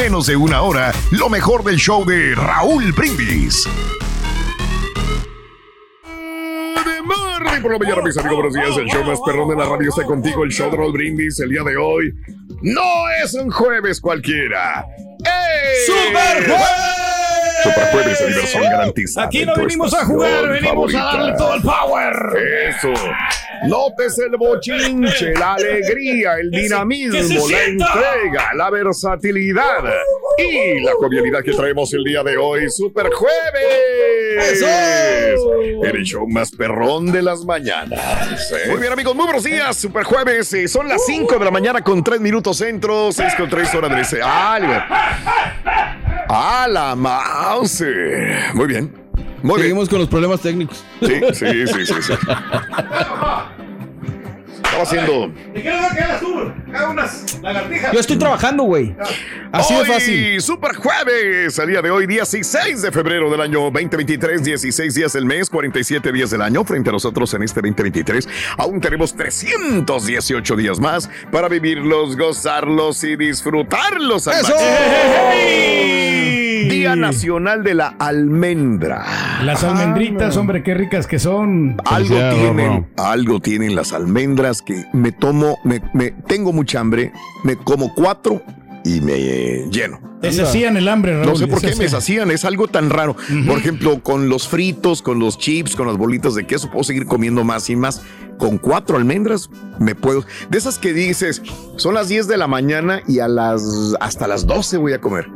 menos de una hora lo mejor del show de Raúl Brindis. por la mañana, mis amigos, buenos días. El show más perrón de la radio está contigo. El show de Raúl Brindis el día de hoy no es un jueves cualquiera. ¡Ey! ¡Super jueves! Super jueves, diversión garantizada. Aquí no venimos a jugar, venimos a darle todo el power. Eso. Notes el bochinche, la alegría, el dinamismo, la entrega, la versatilidad y la jovialidad que traemos el día de hoy. ¡Super Jueves! ¡Eso! El show más perrón de las mañanas. ¿eh? Muy bien, amigos, muy buenos días. Super Jueves. eh, son las 5 de la mañana con 3 minutos centro, 6 con 3 horas de ese. ¡Ah, la mouse! Muy bien. Muy bien. Seguimos con los problemas técnicos. Sí, sí, sí, sí. sí. unas lagartijas. Yo estoy trabajando, güey. Así de Hoy, fácil. Super jueves, el día de hoy, 16 de febrero del año 2023, 16 días del mes, 47 días del año. Frente a nosotros en este 2023, aún tenemos 318 días más para vivirlos, gozarlos y disfrutarlos. al ¡Eso! Día Nacional de la Almendra. Las almendritas, hombre, qué ricas que son. Algo tienen, algo tienen las almendras que me tomo, me, me- tengo mucha hambre, me como cuatro y me eh, lleno. Te hacían el hambre, Raúl. No sé por qué me Deshacían. deshacían, es algo tan raro. Por ejemplo, con los fritos, con los chips, con las bolitas de queso, puedo seguir comiendo más y más. Con cuatro almendras me puedo. De esas que dices, son las 10 de la mañana y a las hasta las 12 voy a comer.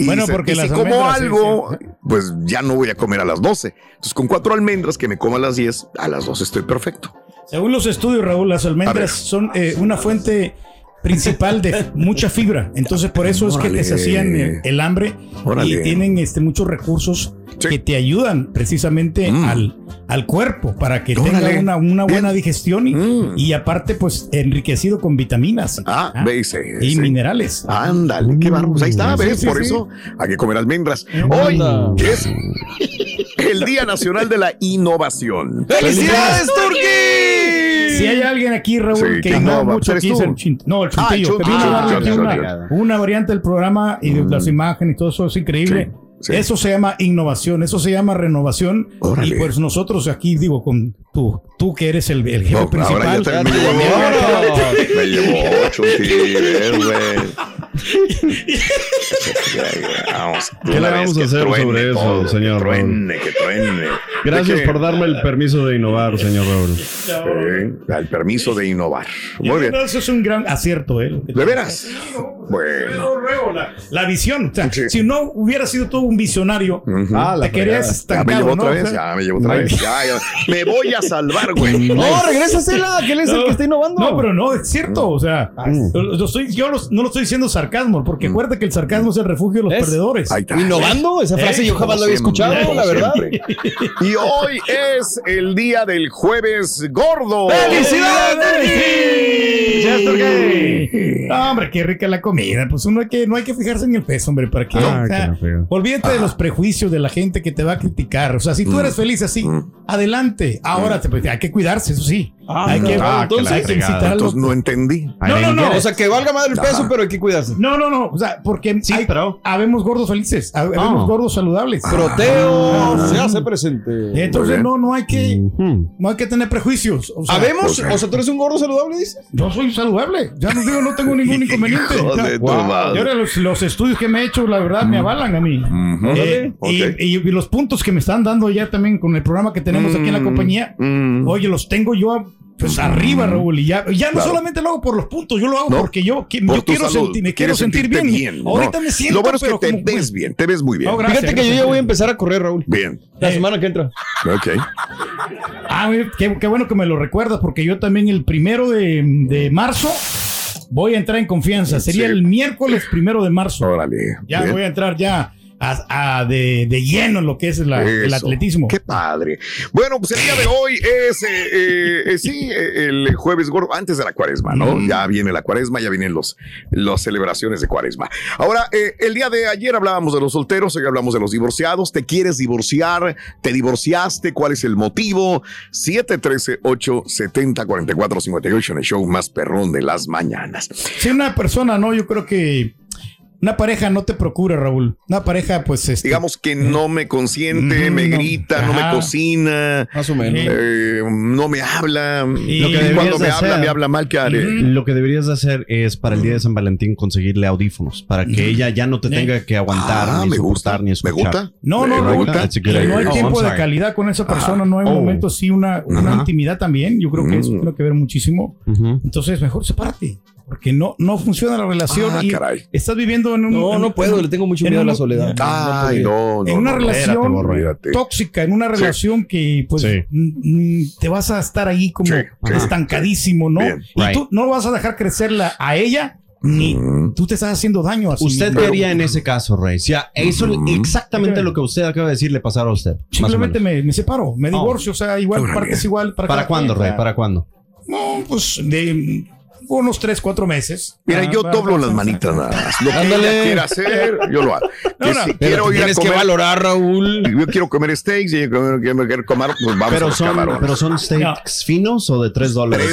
Y Bueno, dice, porque y si como sí, algo, sí. pues ya no voy a comer a las 12. Entonces, con cuatro almendras que me como a las 10, a las 12 estoy perfecto. Según los estudios, Raúl, las almendras son eh, una fuente principal de mucha fibra. Entonces, por eso es que te hacían el hambre Órale. y tienen este, muchos recursos Sí. que te ayudan precisamente Mm. al, al cuerpo para que Órale. tenga una, una buena digestión y, Mm. y aparte, pues enriquecido con vitaminas Ah, Ah, y sí. minerales. Ándale, qué bárbaro. Pues ahí está, sí, Por sí. eso hay que comer almendras. Hoy Anda. es el Día Nacional de la Innovación. ¡Felicidades, Turquí! Si hay alguien aquí, Raúl, Sí, que que innova innova, mucho ¿eres aquí es el No, el Ah, chuntillo. que Chuntillo, vino a darle Chuntillo, aquí una, Chuntillo. una variante del programa y de las imágenes y todo eso es increíble. Sí, sí. Eso se llama innovación, eso se llama renovación. Órale. Y pues nosotros aquí, digo, con tú, tú que eres el, el jefe No, ahora principal. me llevó a mí. Vámonos. Me llevó güey. Vamos, ¿Qué le vamos a hacer truene sobre eso, todo, señor Que truene, que truene. Gracias por darme el permiso de innovar, señor Raúl. Sí, el permiso de innovar. Muy bien. Eso es un gran acierto, ¿eh? ¿De veras? Bueno. La, la visión. O sea, Sí. Si no hubiera sido todo un visionario. Ah, la te querías llevó ¿no? otra vez, ya me llevó otra vez. Ya, ya. Me voy a salvar, güey. No, regrésasela, que él es el que está innovando. No, pero no, es cierto. O sea, Mm. lo- lo estoy- yo los- no lo estoy diciendo sarcasmo, porque acuérdate que el sarcasmo el refugio de los ¿Es? perdedores. Ahí está. ¿Innovando? Esa frase Eh, yo jamás la había escuchado, como la verdad. siempre. Y hoy es el día del jueves gordo. ¡Felicidades, Turquí! No, hombre, qué rica la comida. Pues uno hay que, no hay que fijarse en el peso, hombre, para que. Ah, o sea, que olvídate de los prejuicios de la gente que te va a criticar. O sea, si tú Mm. eres feliz así, adelante. Ahora te- pues, hay que cuidarse, eso sí. hay que, ah, que hay que fregada. incitar a los- Entonces no entendí. No, no, no. O sea, que valga madre el peso, Ajá. pero hay que cuidarse. No, no, no. O sea, porque Sí, hay, pero- habemos gordos felices, hab- habemos Ah. gordos saludables. Proteo se hace presente. Entonces no, no hay que, no hay que tener prejuicios. O sea, ¿Habemos? O sea, ¿tú eres un gordo saludable, dices? yo soy saludable. Ya no digo, no tengo ningún inconveniente. Tu wow. madre. Y ahora los, los estudios que me he hecho, la verdad, me avalan a mí. Eh, y- y los puntos que me están dando ya también con el programa que tenemos aquí en la Mm, compañía, mm. oye, los tengo yo a- pues arriba, Raúl. Y ya, ya no Claro. solamente lo hago por los puntos, yo lo hago No, porque yo, que- Por yo tu quiero sentir, me quiero sentir bien. ¿no? Ahorita me siento, Lo bueno es que te como- ves bien, te ves muy bien. No, gracias, Fíjate que yo ya voy a empezar a correr, Raúl. Bien. La Eh. semana que entra. Ok. Ah, qué, qué bueno que me lo recuerdas, porque yo también el primero de, de marzo Voy a entrar en confianza. Sería Sí. el miércoles primero de marzo. Órale. Ya Bien. voy a entrar ya a, a de, de lleno en lo que es la- el atletismo. Qué padre. Bueno, pues el día de hoy es, eh, eh, eh, sí, el jueves gordo, antes de la cuaresma, ¿no? Mm. Ya viene la cuaresma, ya vienen los, las celebraciones de cuaresma. Ahora, eh, el día de ayer hablábamos de los solteros, hoy hablamos de los divorciados. ¿Te quieres divorciar? ¿Te divorciaste? ¿Cuál es el motivo? 713-870-4458 en el show más perrón de las mañanas. Si una persona, no, yo creo que una pareja no te procura, Raúl. Una pareja, pues, este, Digamos que no me consiente, Mm, me grita, no me cocina. Más o menos. Eh, no me habla. Y- Lo que cuando me habla, hacer- me habla mal, ¿qué haré? Lo que deberías de hacer es para el día de San Valentín conseguirle audífonos para que ella ya no te tenga que aguantar, Ah, ni me soportar, gusta. ni Me gusta. No, no, Me gusta. No hay Oh, tiempo I'm de calidad con esa persona, no hay Oh. momentos, sí, una, intimidad también. Yo creo que eso Mm. tiene que ver muchísimo. Entonces, mejor sepárate. Porque no, no funciona la relación Ah, y caray. estás viviendo en un. No, en- no puedo, en- le tengo mucho miedo a la soledad. Ay, no, no. en una no, relación tóxica, en una relación que pues Sí. mm, mm, te vas a estar ahí como Sí, estancadísimo, ¿no? Bien. Y Right. tú no vas a dejar crecerla a ella, ni Mm. tú te estás haciendo daño a ¿Usted qué haría en ese caso, Rey? Si a- eso Ujú. exactamente lo que usted acaba de decir le pasara a usted. Simplemente me, me separo, me divorcio, o sea, igual, partes igual. Para, ¿Para cuándo, Rey? ¿Para cuándo? No, pues de unos tres, cuatro meses. Mira, Ah, yo va- doblo va- las manitas nada más. Lo que Ándale. ella quiera hacer, yo lo hago. No, Que no, si pero quiero ir a Tienes que comer, valorar, Raúl. yo quiero comer steaks y quiere quiere- quiere comer, pues vamos a Pero los son, camarones. pero son steaks finos o de 3 dólares.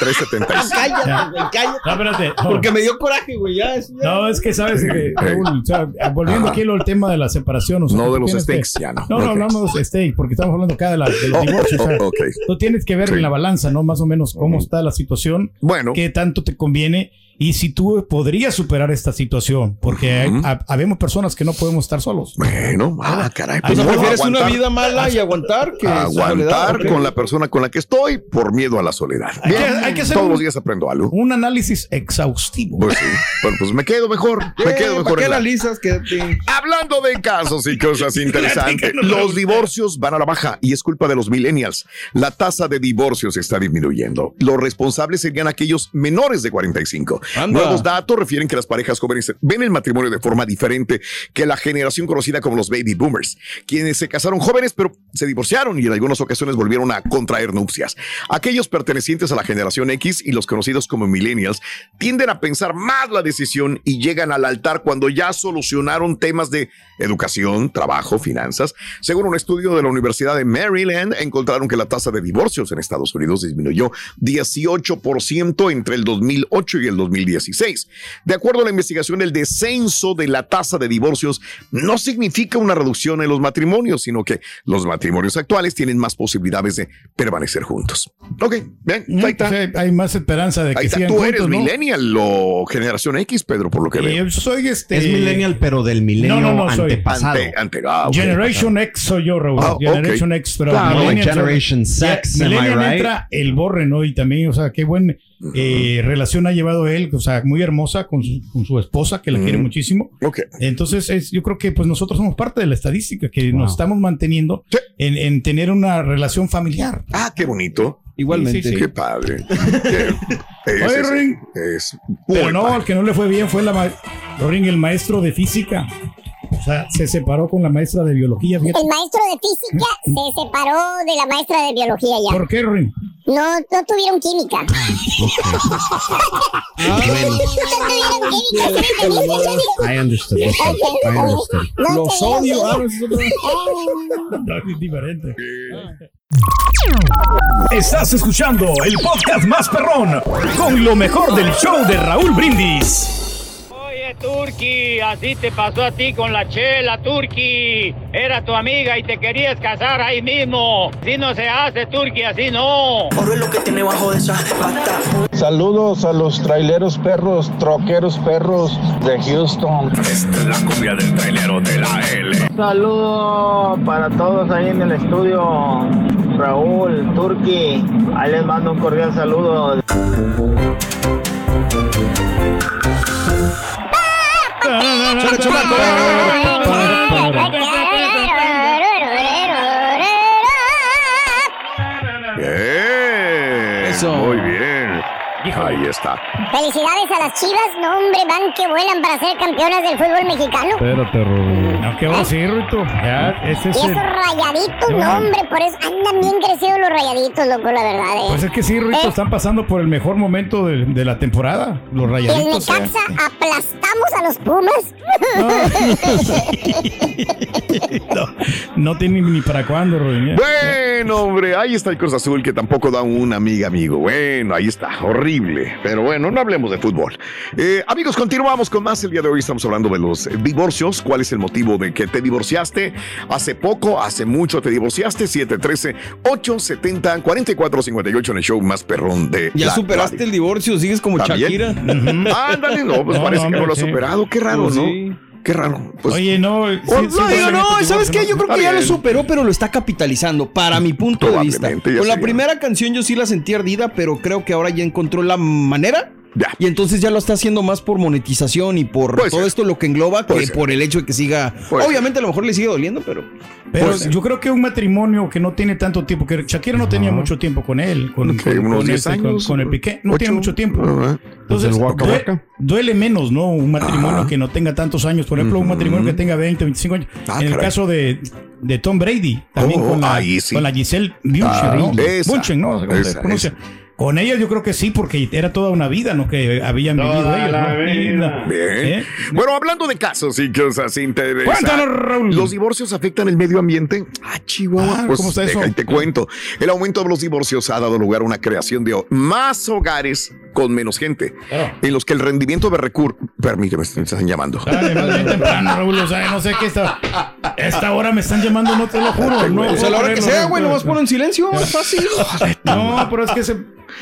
3.95. Cállate, güey, cállate. No, espérate. no. Porque me dio coraje, güey. Ya, ya. No, es que sabes que, Raúl, o sea, volviendo aquí al tema de la separación. O sea, No de los tienes que- steaks, ya no. No, no Ok. hablamos de steak, porque estamos hablando acá de, la, de los Oh, divorcios. o sea, oh, ok. Tú tienes que ver Sí. en la balanza, ¿no? Más o menos cómo Ujú. está la situación, Bueno, qué tanto te conviene y si tú podrías superar esta situación, porque hay- ha- habemos personas que no podemos estar solos. bueno, ah, caray. Pues O sea, no, prefieres aguantar, una vida mala y aguantar que aguantar con la persona con la que estoy por miedo a la soledad. Hay que- Bien, hay que hacer Todos un- los días aprendo algo. Un análisis exhaustivo. Pues sí. Bueno, pues me quedo mejor. Me Eh, quedo ¿Para mejor. qué analizas? Quédate. Hablando de casos y cosas interesantes, que los divorcios van a la baja y es culpa de los millennials. La tasa de divorcios está disminuyendo. Los responsables serían aquellos menores de 45. Nuevos datos refieren que las parejas jóvenes ven el matrimonio de forma diferente que la generación conocida como los baby boomers, quienes se casaron jóvenes pero se divorciaron y en algunas ocasiones volvieron a contraer nupcias. Aquellos pertenecientes a la generación X y los conocidos como millennials tienden a pensar más la decisión y llegan al altar cuando ya solucionaron temas de educación, trabajo, finanzas. Según un estudio de la Universidad de Maryland, encontraron que la tasa de divorcios en Estados Unidos disminuyó 18% entre el 2008 y el 2016. De acuerdo a la investigación, el descenso de la tasa de divorcios no significa una reducción en los matrimonios, sino que los matrimonios actuales tienen más posibilidades de permanecer juntos. Ok, bien, Mm, ahí está. pues, hay- hay más esperanza de Ahí que está, sigan tú eres juntos, ¿no? millennial o generación X, Pedro, por lo que Eh, veo. yo soy este. Es millennial, pero del milenio No, no, no, soy antepasado. Ante, ante, ah, ok. Generation X soy yo, Raúl. Ah. Generation X, pero Claro, Generation Sex, I Millennial right? entra el borre, ¿no? Y también, o sea, qué buena relación ha llevado él, o sea, muy hermosa con su, con su esposa, que la quiere muchísimo. Entonces, es, yo creo que pues nosotros somos parte de la estadística, que Wow. nos estamos manteniendo Sí. en, en tener una relación familiar. Ah, qué bonito. Igualmente. Sí, sí, sí. Qué padre. Qué- es, Oye, es- Ring. es Pero no, padre. al que no le fue bien fue la el maestro de física. O sea, se separó con la maestra de biología. fíjate. El maestro de física se separó de la maestra de biología ya. ¿Por qué, Ring? No, no tuvieron química. Bueno, No tuvieron química. I understood. okay, I understood. No Los tuvieron odio. Ah. No, es diferente. Estás escuchando el podcast más perrón con lo mejor del show de Raúl Brindis. Turki, así te pasó a ti con la chela, Turki. Era tu amiga y te querías casar ahí mismo. Así no se hace, Turki, así no. Oro es lo que tiene bajo de esa pata. Saludos a los traileros perros, troqueros perros de Houston. Esta es la cumbia del trailero de la L. Saludos para todos ahí en el estudio. Raúl, Turki, ahí les mando un cordial saludo. Bien. Eso. Muy bien. Ahí está. Felicidades a las chivas. No, hombre, van que vuelan para ser campeonas del fútbol mexicano. Espérate, Rubén. No, ¿qué va a decir, Rito? Ya, ese Y es esos el... rayaditos, Ya. no, hombre, por eso andan bien crecidos los rayaditos, loco, la verdad. eh. Pues es que sí, Rito, ¿Eh? están pasando por el mejor momento de, de la temporada. Los Y el rayaditos. eh. Necaxa aplastamos a los Pumas. No, no tiene ni para cuándo, ya. Bueno, hombre, ahí está el Cruz Azul que tampoco da una amiga, amigo. Bueno, ahí está, horrible. Pero bueno, no hablemos de fútbol. Eh, amigos, continuamos con más. El día de hoy estamos hablando de los eh, divorcios. ¿Cuál es el motivo de que te divorciaste? Hace poco, hace mucho te divorciaste. 713-870-4458 en el show más perrón de Ya la superaste radio. el divorcio, sigues como ¿También? Shakira. Ándale, no, pues No, parece no, que no lo ha hombre, sí. superado. Qué raro, Pues ¿no? sí. Qué raro. Pues, Oye, no. sí, Oh, sí, no, sí, Digo, no, ¿sabes qué? Yo creo que ya lo superó, pero lo está capitalizando, para mi punto de vista. Con la sería. primera canción yo sí la sentí ardida, pero creo que ahora ya encontró la manera. Ya. Y entonces ya lo está haciendo más por monetización y por Puede todo ser. esto lo que engloba Puede que ser. por el hecho de que siga. Puede Obviamente a lo mejor le sigue doliendo, pero. Pero yo creo que un matrimonio que no tiene tanto tiempo, que Shakira no tenía mucho tiempo con él, con, Ok, con- unos con 10 este, con- años. con el Piqué, no ocho. tiene mucho tiempo. Entonces, Pues Waka Waka. duele menos, ¿no? Un matrimonio que no tenga tantos años. Por ejemplo, un matrimonio que tenga 20, 25 años. Ah, en el caray. caso de, de Tom Brady, también Oh, con, la, ahí sí. con la Giselle Bündchen, Ah, ¿no? esa, Bündchen, ¿no? ¿Cómo se esa, pronuncia? esa. Con ella yo creo que sí, porque era toda una vida, ¿no? Que habían vivido ellos, ¿no? Bien. ¿Eh? Bueno, hablando de casos y cosas interesantes. Cuéntanos, Raúl. ¿Los divorcios afectan el medio ambiente? Ah, Chihuahua. Ah, pues ¿cómo está deja eso? y te cuento. El aumento de los divorcios ha dado lugar a una creación de más hogares con menos gente, Claro. en los que el rendimiento de recursos. Permíteme, me están llamando. Dale, más bien temprano, Raúl. O sea, no sé qué esta, esta hora me están llamando, no te lo juro. No, Pues a la hora que sea, güey, nomás pon en silencio, es fácil. No, pero es que se.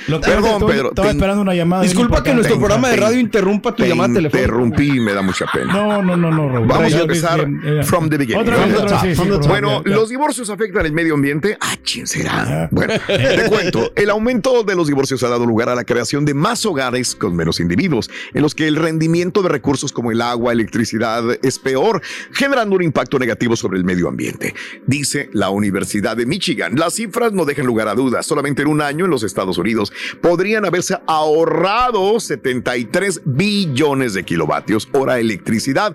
Lo que Perdón, Pedro, Estaba te- esperando una llamada. Disculpa que nuestro Te- programa de radio interrumpa tu Te llamada telefónica. interrumpí y me da mucha pena. No, no, no, no, Raúl. Vamos a empezar from the beginning. Otra vez, otra sí, sí, Bueno, los divorcios afectan el medio ambiente. Ah, ¿quién será? Bueno, te cuento. El aumento de los divorcios ha dado lugar a la creación de más hogares con menos individuos, en los que el rendimiento de recursos como el agua, electricidad es peor, generando un impacto negativo sobre el medio ambiente. Dice la Universidad de Michigan. Las cifras no dejan lugar a dudas. Solamente en un año en los Estados Unidos podrían haberse ahorrado 73 billones de kilovatios hora de electricidad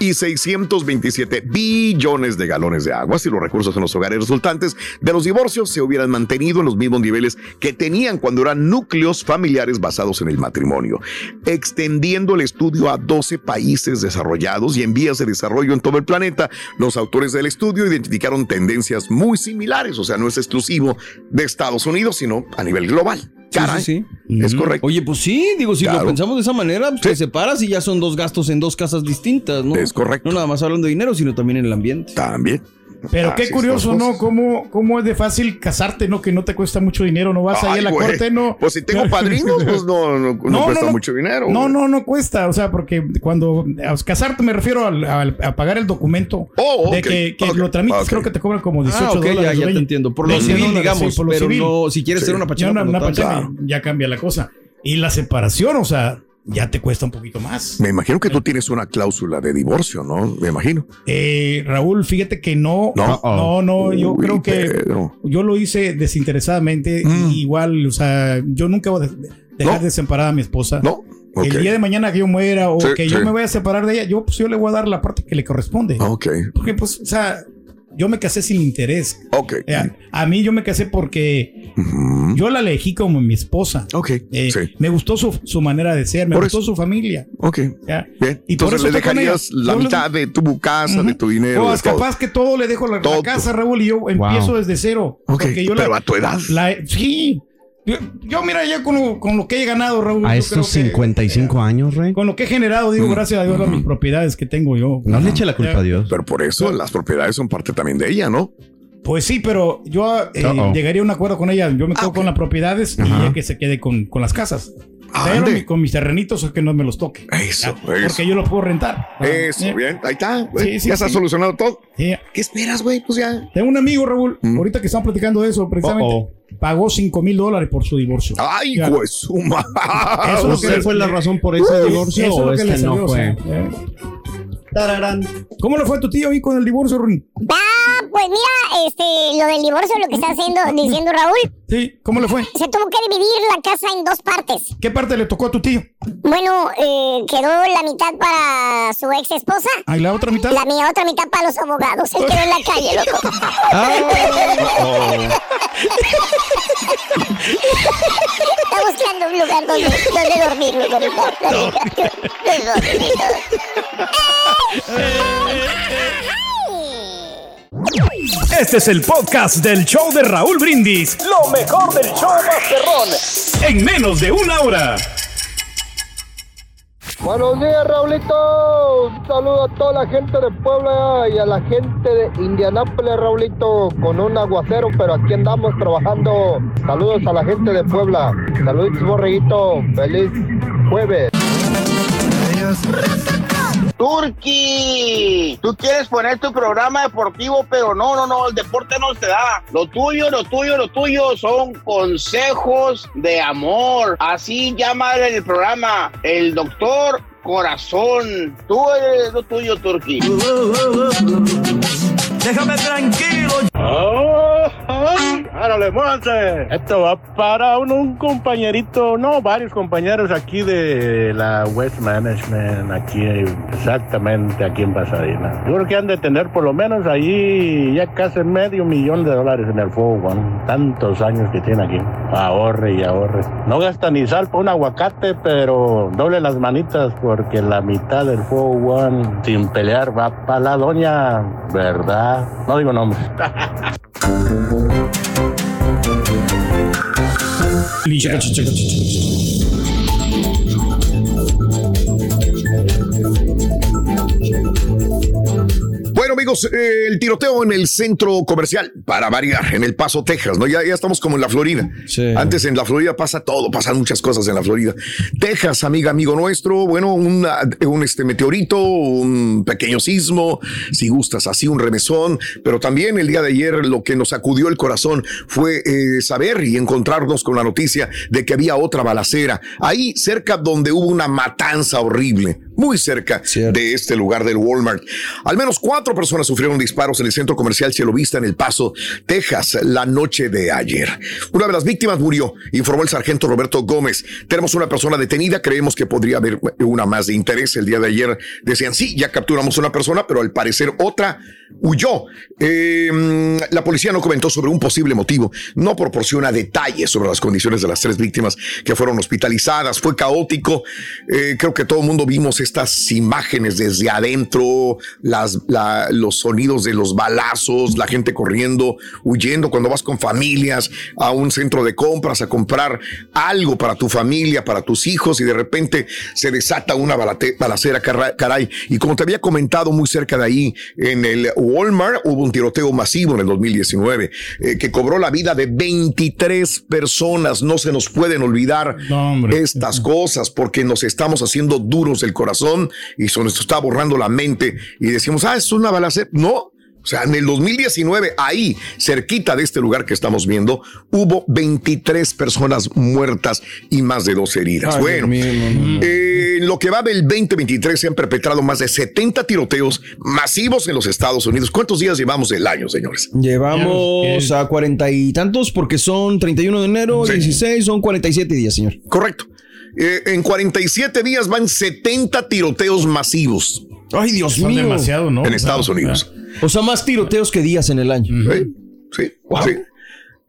y 627 billones de galones de agua si los recursos en los hogares resultantes de los divorcios se hubieran mantenido en los mismos niveles que tenían cuando eran núcleos familiares basados en el matrimonio, extendiendo el estudio a 12 países desarrollados y en vías de desarrollo en todo el planeta. Los autores del estudio identificaron tendencias muy similares, o sea, no es exclusivo de Estados Unidos, sino a nivel global. Sí, Caray, sí, sí. es correcto. Oye, pues sí, digo, si Claro. lo pensamos de esa manera, pues Sí. te separas y ya son dos gastos en dos casas distintas, ¿no? Es correcto. No nada más hablando de dinero, sino también en el ambiente. También. Pero qué Así curioso, ¿no? ¿Cómo, ¿Cómo es de fácil casarte, no? Que no te cuesta mucho dinero, no vas ahí a la güey. corte, no. Pues si tengo padrinos, pues no, no, no cuesta mucho dinero. No, güey. no, no cuesta. O sea, porque cuando a casarte me refiero al, al- a pagar el documento Oh, de ok, que, lo tramites, ok. creo que te cobran como 18 Ah, ok, dólares. ya, ya te entiendo. Por lo 20 civil, dólares, digamos, sí, por lo pero civil. no, si quieres Sí. ser una Ya, pachanga, una, una pachanga, ya cambia la cosa. Y la separación, o sea, ya te cuesta un poquito más. Me imagino que tú tienes una cláusula de divorcio, ¿no? Me imagino. Eh, Raúl, fíjate que no, No. no, no, yo Uy, creo que Pedro. yo lo hice desinteresadamente. Mm. igual, o sea, yo nunca voy a de- dejar No. de separar a mi esposa. No. Ok. El día de mañana que yo muera o Sí, que sí. yo me vaya a separar de ella, yo, pues, yo le voy a dar la parte que le corresponde. Ok. Porque, pues, o sea, yo me casé sin interés. Ok. Eh, A, a mí yo me casé porque Yo la elegí como mi esposa. Ok. Eh, sí. Me gustó su, su manera de ser, me Por gustó eso. su familia. Ok. ¿ya? Bien. Y por Entonces eso le dejarías la mitad de tu casa, de tu dinero. O de es capaz que todo le dejo la, casa, Raúl, y yo empiezo desde cero. Ok. Porque yo Pero la, a tu edad. la- sí. Yo, yo, mira, ya con lo, con lo que he ganado, Raúl. A estos creo que- 55 años, Rey. Con lo que he generado, digo, gracias a Dios, a mis propiedades que tengo yo. No le eche la culpa a Dios. Pero por eso las propiedades son parte también de ella, ¿no? Pues sí, pero yo eh, Uh-oh. llegaría a un acuerdo con ella. Yo me quedo Ah, con las propiedades y ella que se quede con, con las casas. Pero mi- con mis terrenitos es que no me los toque. Eso, eso. Porque yo los puedo rentar. Eso, Eh, bien. Ahí está. güey. Sí, sí, ya está sí. solucionado todo. sí. ¿Qué esperas, güey? Pues ya. Tengo un amigo, Raúl, Mm. ahorita que estamos platicando de eso, precisamente, pagó 5 mil dólares por su divorcio. Ay, Ya. pues su ma- Eso es lo que ¿Usted le- fue la razón por ese divorcio Eso es o lo es que salió, no o sea, fue? eh. ¿Cómo le fue a tu tío ahí con el divorcio, Ruin? Ah, pues mira, este, lo del divorcio, lo que está haciendo, diciendo Raúl, Sí, ¿cómo le fue? se tuvo que dividir la casa en dos partes. ¿Qué parte le tocó a tu tío? Bueno, eh, quedó la mitad para su ex esposa. ¿Ahí la otra mitad? La mía otra mitad para los abogados. Él quedó en la calle, loco. Está buscando un lugar donde, donde dormir, loco, donde Este es el podcast del show de Raúl Brindis. Lo mejor del show Masterrón. En menos de una hora. Buenos días, Raulito. Un saludo a toda la gente de Puebla y a la gente de Indianápolis, Raulito, con un aguacero, pero aquí andamos trabajando. Saludos a la gente de Puebla. Saludos, borreguito. Feliz jueves. Turki, tú quieres poner tu programa deportivo, pero no, no, no, el deporte no se da. Lo tuyo, lo tuyo, lo tuyo son consejos de amor. Así llama el programa el doctor Corazón. Tú eres lo tuyo, Turki. Déjame tranquilo. ¡Árale, muévanse! Esto va para un, un compañerito, no, varios compañeros aquí de la West Management, aquí, exactamente aquí en Pasadena. Yo creo que han de tener por lo menos ahí ya casi medio millón de dólares en el fuego, Juan. Tantos años que tiene aquí. Ahorre y ahorre. No gasta ni sal para un aguacate, pero doble las manitas porque la mitad del fuego, Juan, sin pelear, va para la doña, ¿verdad? No digo nombres. Amigos, eh, el tiroteo en el centro comercial, para variar, en El Paso, Texas, ¿no? Ya, ya estamos como en la Florida. Antes en la Florida pasa todo, pasan muchas cosas en la Florida. Texas, amiga, amigo nuestro, bueno, una- un este meteorito, un pequeño sismo, si gustas así, un remesón, pero también el día de ayer lo que nos sacudió el corazón fue eh, saber y encontrarnos con la noticia de que había otra balacera, ahí cerca donde hubo una matanza horrible, muy cerca de este lugar del Walmart. Al menos cuatro personas sufrieron disparos en el centro comercial Cielo Vista en El Paso, Texas, la noche de ayer. Una de las víctimas murió, informó el sargento Roberto Gómez. Tenemos una persona detenida, creemos que podría haber una más de interés. El día de ayer decían, sí, ya capturamos una persona, pero al parecer otra huyó. Eh, la policía no comentó sobre un posible motivo, no proporciona detalles sobre las condiciones de las tres víctimas que fueron hospitalizadas. Fue caótico. Eh, creo que todo el mundo vimos estas imágenes desde adentro, los sonidos de los balazos, la gente corriendo, huyendo cuando vas con familias a un centro de compras a comprar algo para tu familia, para tus hijos y de repente se desata una balacera, caray. Y como te había comentado muy cerca de ahí, en el Walmart hubo un tiroteo masivo en el 2019 eh, que cobró la vida de 23 personas. No se nos pueden olvidar estas cosas porque nos estamos haciendo duros el corazón y se nos está borrando la mente y decimos, ah, es una balacera. No. O sea, en el 2019, ahí, cerquita de este lugar que estamos viendo, hubo 23 personas muertas y más de dos heridas. Ay, bueno, mío, eh, en lo que va del 2023 se han perpetrado más de 70 tiroteos masivos en los Estados Unidos. ¿Cuántos días llevamos del año, señores? Llevamos a cuarenta y tantos porque son 31 de enero, 16, son 47 días, señor. Correcto. Eh, en 47 días van 70 tiroteos masivos. Ay, Dios Son mío. demasiado, ¿no? En Estados Unidos. O sea, más tiroteos que días en el año. Sí, sí.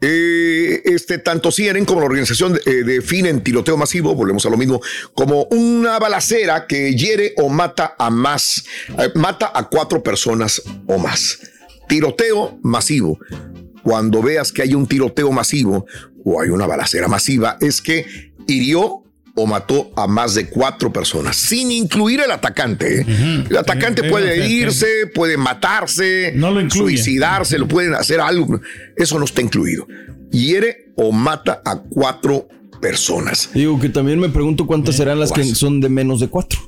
Eh, este, tanto CNN como la organización eh, definen tiroteo masivo, volvemos a lo mismo, como una balacera que hiere o mata a más, eh, mata a cuatro personas o más. Tiroteo masivo. Cuando veas que hay un tiroteo masivo o hay una balacera masiva, es que hirió o mató a más de cuatro personas, sin incluir el atacante. ¿eh? El atacante Sí, puede sí, sí. irse, puede matarse, No lo suicidarse, lo pueden hacer algo. Eso no está incluido. Hiere o mata a cuatro personas. Digo que también me pregunto cuántas serán las que son de menos de cuatro.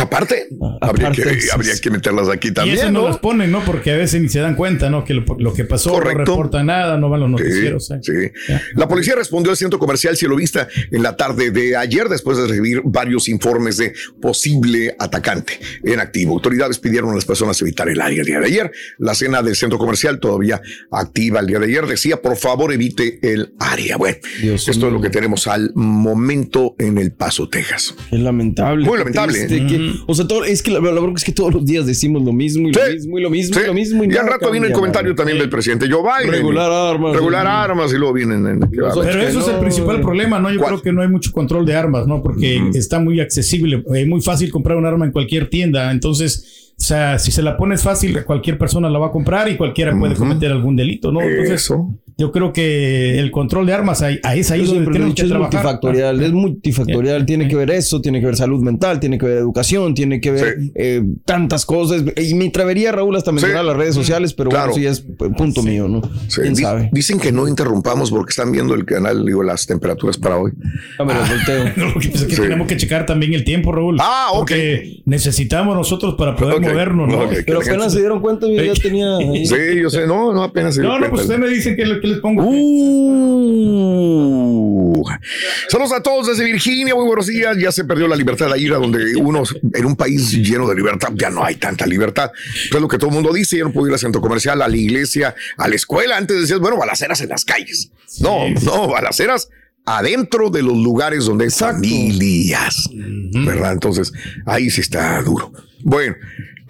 Aparte, habría, que, habría que meterlas aquí y también. eso no, ¿no? las ponen, ¿no? Porque a veces ni se dan cuenta, ¿no? Que lo, lo que pasó Correcto. no reporta nada, no van los noticieros. ¿eh? Sí. La policía respondió al centro comercial Cielo Vista en la tarde de ayer después de recibir varios informes de posible atacante en activo. Autoridades pidieron a las personas evitar el área el día de ayer. La cena del centro comercial todavía activa el día de ayer decía, por favor, evite el área. Bueno, esto es lo que tenemos al momento en El Paso, Texas. Es lamentable. Muy lamentable, ¿eh? que- Ujú. o sea, todo, es que la, la verdad es que todos los días decimos lo mismo y lo mismo y lo mismo Sí. y lo mismo. Y al rato viene el comentario también del presidente Joe Biden. Regular armas. Regular Sí. armas y luego vienen en... a haber. Pero eso es el principal problema, ¿no? Yo creo que no hay mucho control de armas, ¿no? Porque está muy accesible, es muy fácil comprar un arma en cualquier tienda. Entonces, o sea, si se la pones fácil, cualquier persona la va a comprar y cualquiera puede cometer algún delito, ¿no? Entonces, yo creo que el control de armas ahí, ahí es ahí Yo donde tenemos que dicho, es trabajar. multifactorial, es multifactorial, tiene que ver eso, tiene que ver salud mental, tiene que ver educación, tiene que ver eh, tantas cosas. Y me atrevería, Raúl, hasta mencionar las redes sociales, pero Claro. bueno, eso ya es punto mío, ¿no? Sí, ¿Quién di- sabe? Dicen que no interrumpamos porque están viendo el canal, digo, las temperaturas para hoy. Dame los volteo. No, lo que pasa es que Sí. tenemos que checar también el tiempo, Raúl. Ah, ok. Porque necesamos nosotros para poder Pero apenas se dieron cuenta, yo ya tenía. ahí. Sí, yo sé, no, no, apenas se dio No, no, pues cuenta. usted me dice que, que les pongo. Uh. Saludos a todos desde Virginia, muy buenos días. Ya se perdió la libertad de ira, donde uno en un país lleno de libertad ya no hay tanta libertad. Eso es lo que todo el mundo dice. Ya no puedo ir al centro comercial, a la iglesia, a la escuela. Antes decías, bueno, balaceras en las calles. No, no, balaceras adentro de los lugares donde hay familias. ¿Verdad? Entonces, ahí sí está duro. Bueno.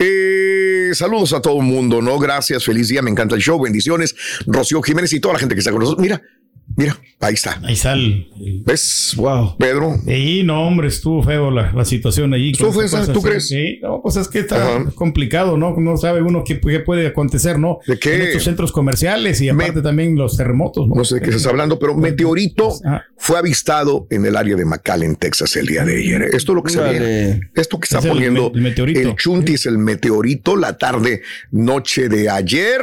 Eh, saludos a todo el mundo, ¿no? Gracias, feliz día, me encanta el show, bendiciones. Rocío Jiménez y toda la gente que está con nosotros. Mira, mira, ahí está. Ahí sale. ¿Ves? Wow. Pedro. Sí, no, hombre, estuvo feo la, la situación allí. ¿Estuvo con fea esa ¿Tú sí, crees? Sí, no, pues es que está Ajá. complicado, ¿no? No sabe uno qué, qué puede acontecer, ¿no? ¿De qué? En estos centros comerciales y aparte también los terremotos, ¿no? No sé de qué estás hablando, pero meteorito fue avistado en el área de McAllen, Texas, el día de ayer. Esto es lo que se ve. Esto que está Es el poniendo me- el meteorito. el Chunti es el meteorito la tarde, noche de ayer.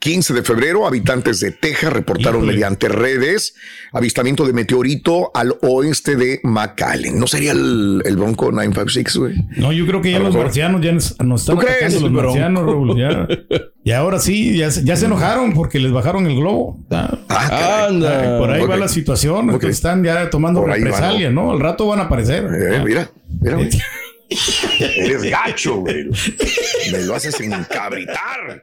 15 de febrero, habitantes de Texas reportaron Híjole. mediante redes avistamiento de meteorito al oeste de McAllen. ¿No sería el, el Bronco 956, güey? No, yo creo que ya los mejor. marcianos ya nos, nos están los marcianos, Raúl, ya. Y ahora sí, ya, se- ya se enojaron porque les bajaron el globo. Ah, Ah. Anda. por ahí va la situación. Ok. que Están ya tomando Por ahí va, represalia, ¿no? Al rato van a aparecer. Eh, mira, mira, güey. Eres gacho, güey. Me lo haces encabritar.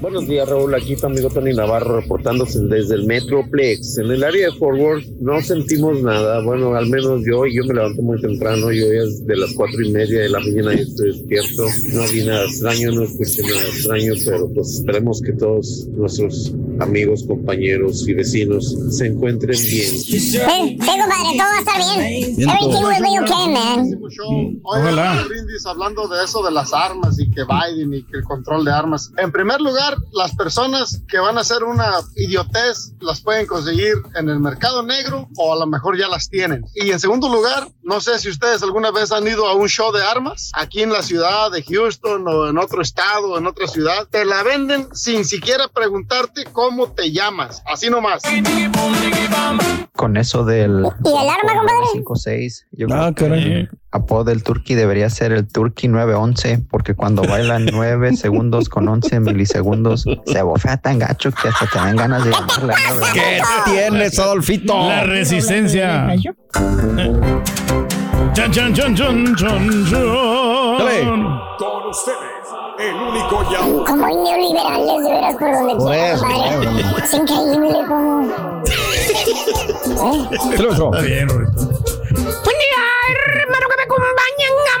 Buenos días, Raúl. Aquí tu amigo Tony Navarro reportándose desde el Metroplex. En el área de Fort Worth no sentimos nada. Bueno, al menos yo, yo me levanto muy temprano. Yo ya es de las cuatro y media de la mañana y estoy despierto. No vi nada extraño, no escuché nada extraño, pero pues esperemos que todos nuestros amigos, compañeros y vecinos se encuentren bien. Sí, sí, compadre, todo va a estar bien. Bien, Everything will be okay, man. Ojalá. Brindis, hablando de eso de las armas y que Biden y que el control de armas. En primer las personas que van a hacer una idiotez las pueden conseguir en el mercado negro o a lo mejor ya las tienen. Y en segundo lugar, no sé si ustedes alguna vez han ido a un show de armas aquí en la ciudad de Houston o en otro estado o en otra ciudad. Te la venden sin siquiera preguntarte cómo te llamas. Así nomás. Con eso del ¿Y el arma, compadre? 5-6, yo Ah, creo caray. que el apodo del Turkey debería ser el Turkey 911, porque cuando bailan 9 segundos con 11 milisegundos, se bofea tan gacho que hasta te dan ganas de llamarle a 911. ¿Qué tienes, Adolfito? La resistencia. Chan, chan, chan, chan, chan. Dale. Con ustedes, el único ya. Como hay neoliberales de veras por donde Por quiera. Es increíble como... ¿Eh? Kilómetro. Está bien, Roberto. Buen día, hermano que me acompañan a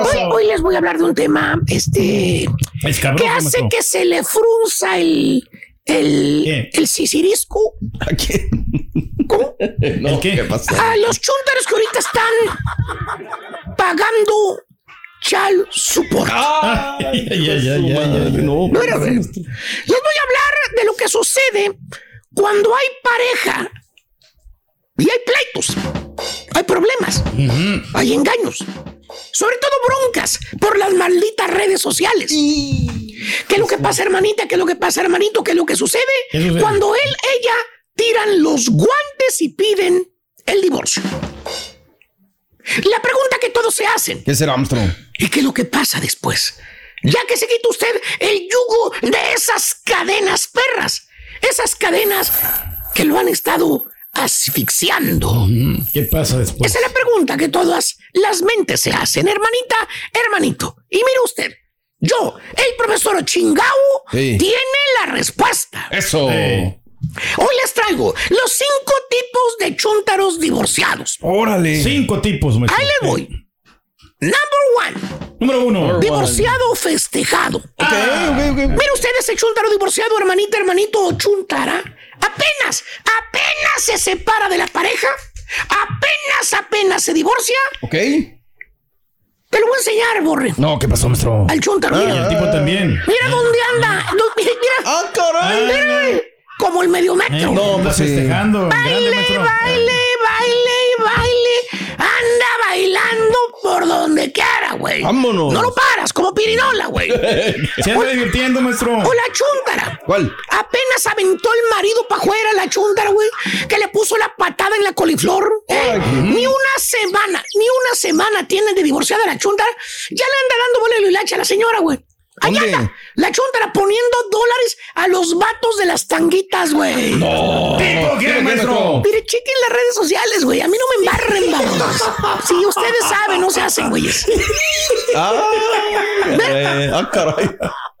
Hoy, hoy les voy a hablar de un tema, este, Es cabrón, que hace que se le frunza el, el, ¿Qué? el sisirisco ¿A quién? No, ¿El qué? ¿Qué pasó? a los chuntaros que ahorita están pagando chal support. Ay, ay, ay, ay, ay, ay. No, No era de- Les voy a hablar de lo que sucede cuando hay pareja y hay pleitos, hay problemas, hay engaños, sobre todo broncas por las malditas redes sociales. ¿Qué es lo que pasa, hermanita? ¿Qué es lo que pasa, hermanito? ¿Qué es lo que sucede? Cuando él, ella tiran los guantes y piden el divorcio. La pregunta que todos se hacen. ¿Qué será Armstrong? ¿Y qué es lo que pasa después? Ya que se quita usted el yugo de esas cadenas perras, esas cadenas que lo han estado asfixiando. ¿Qué pasa después? Esa es la pregunta que todas las mentes se hacen, hermanita, hermanito. Y mire usted, yo, el profesor Chingao, Sí. tiene la respuesta. Eso. Hoy les traigo los cinco tipos de chúntaros divorciados. Órale. Cinco tipos, maestro. Ahí le voy. Number one. Número uno. Divorciado festejado. Mira usted ese chuntaro divorciado, hermanita, hermanito o chuntara. Apenas, apenas se separa de la pareja. Apenas, apenas se divorcia. Ok. Te lo voy a enseñar, Borre. No, ¿qué pasó, maestro? Al chuntaro, Y mira. el tipo también. Mira dónde anda. No, mira, mira. Ah, caray. Mira, como el medio metro. Eh, No, anda pues sí. festejando. Baile, baile, baile, baile. Anda bailando por donde quiera, güey. Vámonos. No lo paras, como pirinola, güey. Se anda divirtiendo, maestro. O la chuntara. ¿Cuál? Apenas aventó el marido para afuera la chuntara, güey. Que le puso la patada en la coliflor. ¿eh? Ni una semana, ni una semana tiene de divorciada la chuntara. Ya le anda dando bola y hilacha a la señora, güey. La chuntara poniendo dólares a los vatos de las tanguitas, güey. ¿Tipo qué, maestro? Mire, chequen las redes sociales, güey. A mí no me embarren, vamos. Si ustedes saben, no se hacen, güeyes. Ah, ah, caray.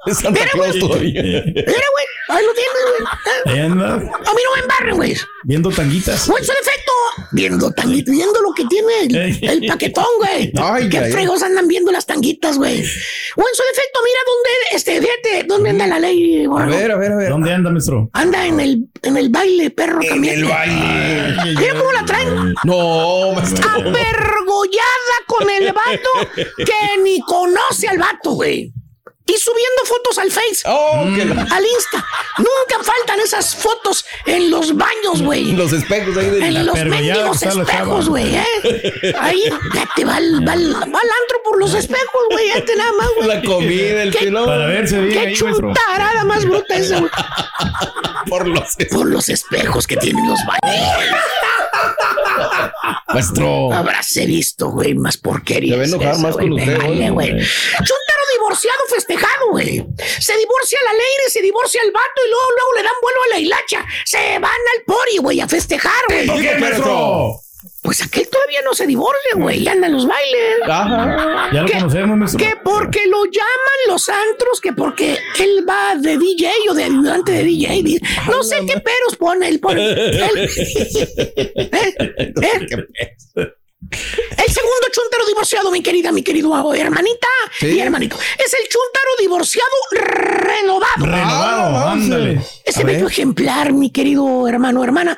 Es Santa Mira, Claus güey. todavía. Mira, güey. Ahí lo tienes, güey. Ahí anda A mí no me embarren, güey. viendo tanguitas. O en su defecto, viendo tanguitas, viendo lo que tiene el, el paquetón, güey. Ay, Qué fregos andan viendo las tanguitas, güey. O en su defecto, mira dónde, este, fíjate, dónde anda la ley, A borrego? ver, a ver, a ver. ¿Dónde anda, maestro? Anda en el, en el baile, perro En también. el baile. Mira cómo la traen. No, maestro. Apergollada con el vato que ni conoce al vato, güey. Y subiendo fotos al Face. Oh, la- Al Insta. Nunca faltan esas fotos en los baños, güey. los espejos ahí de En los pergollada mendigos la espejos, güey, ¿eh? Ahí, ya te va al, va va al antro por los espejos, güey, ya te nada más, güey. la comida, el pilón. Para verse bien Qué ahí, maestro. chuntarada más bruta esa, güey. Por los Por los espejos que tienen los baños. Maestro. Habráse visto, güey, más porquería. Te va a enojar más con usted, Vale, güey. güey. Divorciado festejado, güey. Se divorcia la Leire, se divorcia el vato y luego, luego le dan vuelo a la hilacha. Se van al pori, güey, a festejar, güey. ¿Por qué, maestro? Pues aquel todavía no se divorcia, güey. Y anda en los bailes. Ajá. Ya lo ¿Qué? conocemos, maestro. Que porque lo llaman los antros, que porque él va de DJ o de ayudante de DJ. No sé qué peros pone él. Pone, él- ¿Eh? ¿Eh? Chuntaro divorciado, mi querida, mi querido hermanita Sí. y hermanito, es el chuntaro divorciado renovado. Renovado, Ah, ándale. Ese A bello ejemplar, mi querido hermano, hermana,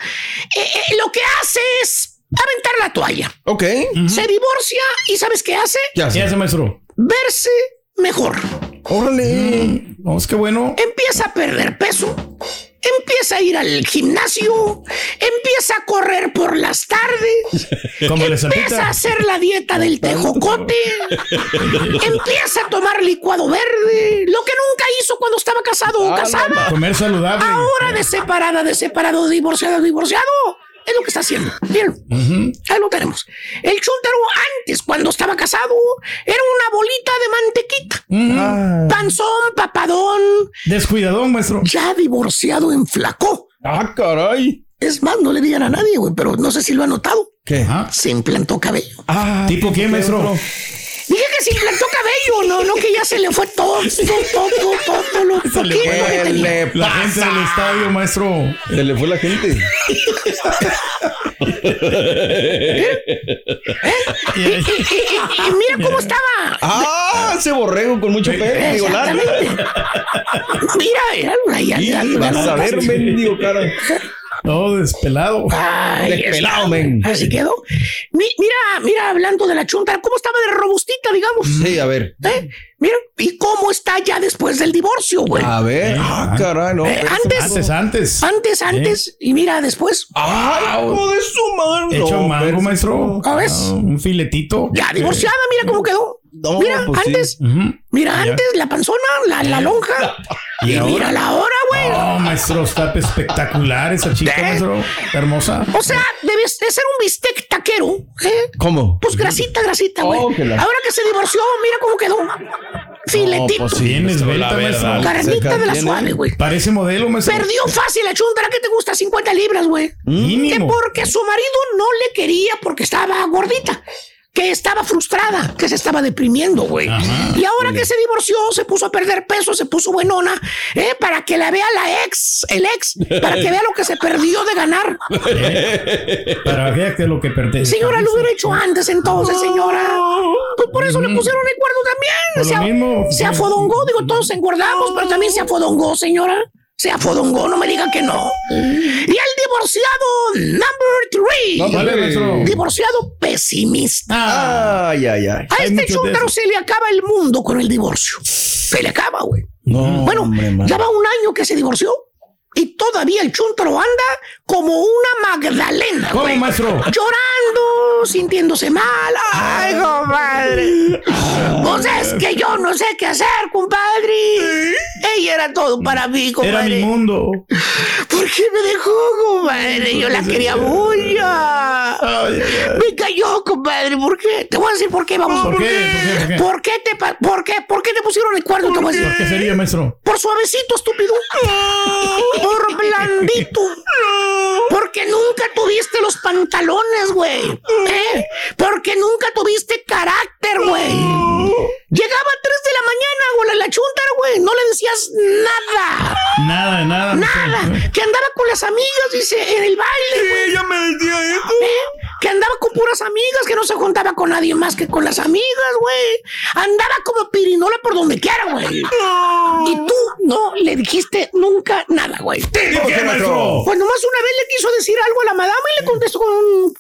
eh, eh, lo que hace es aventar la toalla. Ok. Se divorcia y ¿sabes qué hace? ¿Qué ¿Qué hace? hace, maestro? Verse mejor. Órale. No, es que bueno. Empieza a perder peso. Empieza a ir al gimnasio. Empieza a correr por las tardes. Como Empieza a hacer la dieta del tejocote. Empieza a tomar licuado verde. Lo que nunca hizo cuando estaba casado o Ah, casada. Comer saludable. Ahora de separada, de separado, divorciado, de divorciado. Es lo que está haciendo. Bien. Ahí lo tenemos. El chúntaro antes, cuando estaba casado, era una bolita de mantequita. Ah. Panzón, papadón. Descuidadón, maestro. Ya divorciado, enflacó. Ah, caray. Es más, no le digan a nadie, güey, pero no sé si lo ha notado. ¿Qué? Se implantó cabello. Ah, ¿Tipo qué, maestro? Dije que se implantó cabello, no, no que ya se le fue todo, todo, todo, todo lo Se le fue. que ¿Qué tenía. le La gente del estadio, maestro. Se le fue la gente. Y, y- y- y mira cómo estaba. Ah, ese borrego con mucho pelo. Digo. Mira, mira, ahí Y anda, vas a ver, mendigo cara. No, despelado. Ay, Despelado, men. Así quedó. Mi- mira, mira, hablando de la chunta, ¿cómo estaba de robustita, digamos? Sí, a ver. ¿Eh? Mira, ¿y cómo está ya después del divorcio, güey? A ver. Ah, caray, no. Eh, antes, Antes, antes. antes, antes, y mira, después. Ay, hijo de su madre. Hecho mango, maestro. ¿A ves? Ah, un filetito. Ya divorciada, mira cómo quedó. No, mira, pues sí. antes, mira, Ya. antes la panzona, la, la lonja. ¿Y Y, ahora? mira la hora, güey. No, maestro, está espectacular esa chica, ¿Eh? maestro. Hermosa. O sea, debes de ser un bistec taquero. ¿eh? ¿Cómo? Pues grasita, grasita, güey. Oh, la- Ahora que se divorció, mira cómo quedó. Filetito. pues sí, esbelta, verdad. Carnita de la suave, güey. Parece modelo, maestro. Perdió fácil la chuntara que te gusta 50 libras, güey. Que Mínimo. porque su marido no le quería porque estaba gordita. Que estaba frustrada, que se estaba deprimiendo, güey. Y ahora que se divorció, se puso a perder peso, se puso buenona, ¿eh? Para que la vea la ex, el ex, para que vea lo que se perdió de ganar. Para que que lo que pertenece. Señora, lo hubiera hecho antes entonces, señora. Pues por eso le pusieron el cuerno también. Se, mismo. se afodongó, digo, todos engordamos, pero también se afodongó, señora. Se afodongó, no me diga que no. Y el divorciado number three. No, maestro. Divorciado pesimista. Ay, ay, ay. A hay este esos. se le acaba el mundo con el divorcio. Se le acaba, güey. No, Bueno, hombre, ya va un año que se divorció y todavía el chúntaro anda como una Magdalena. ¿Cómo, güey. maestro? Llorando, sintiéndose mal. Ay, compadre. Pues es que yo no sé qué hacer, compadre. Ella era todo para mí, Era compadre. mi mundo. ¿Por qué me dejó, compadre? Yo la quería mucho. Me cayó, compadre. ¿Por qué? Te voy a decir por qué, vamos. ¿Por qué? ¿Por qué? ¿Por qué? ¿Por te, por qué? ¿Por qué te pusieron el cuerno? Te decir. ¿Qué sería, maestro? Por suavecito, estúpido. Por blandito. Porque nunca tuviste los pantalones, güey. ¿Eh? Porque nunca tuviste carácter, güey. Llegaba a 3 de la mañana, güey, a la chuntara, güey. No le decías nada. Nada, nada. Nada. Que andaba con las amigas, dice, en el baile, güey. Ella me decía eso. ¿Eh? Que andaba con puras amigas, que no se juntaba con nadie más que con las amigas, güey. Andaba como pirinola por donde quiera, güey. Y tú no le dijiste nunca nada, güey. Pues nomás una vez le quiso decir algo a la madama y le contestó con un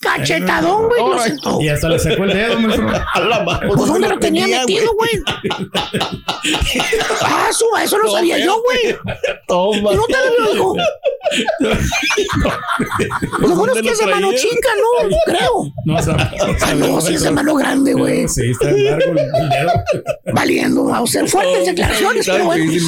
güey. y Lo sentó. Y hasta le sacó el dedo, maestro. A la madre. Pues dónde lo tenía metido, güey. Ah, eso, eso no sabía yo, güey. Toma. No te lo digo. Lo bueno es ¿Dónde que lo es de mano chica, ¿no? Creo. No, sabe- Ah, no, sí es de mano grande, güey. Sí, está largo el dedo. Valiendo, vamos a ser fuertes declaraciones, pero bueno. Y el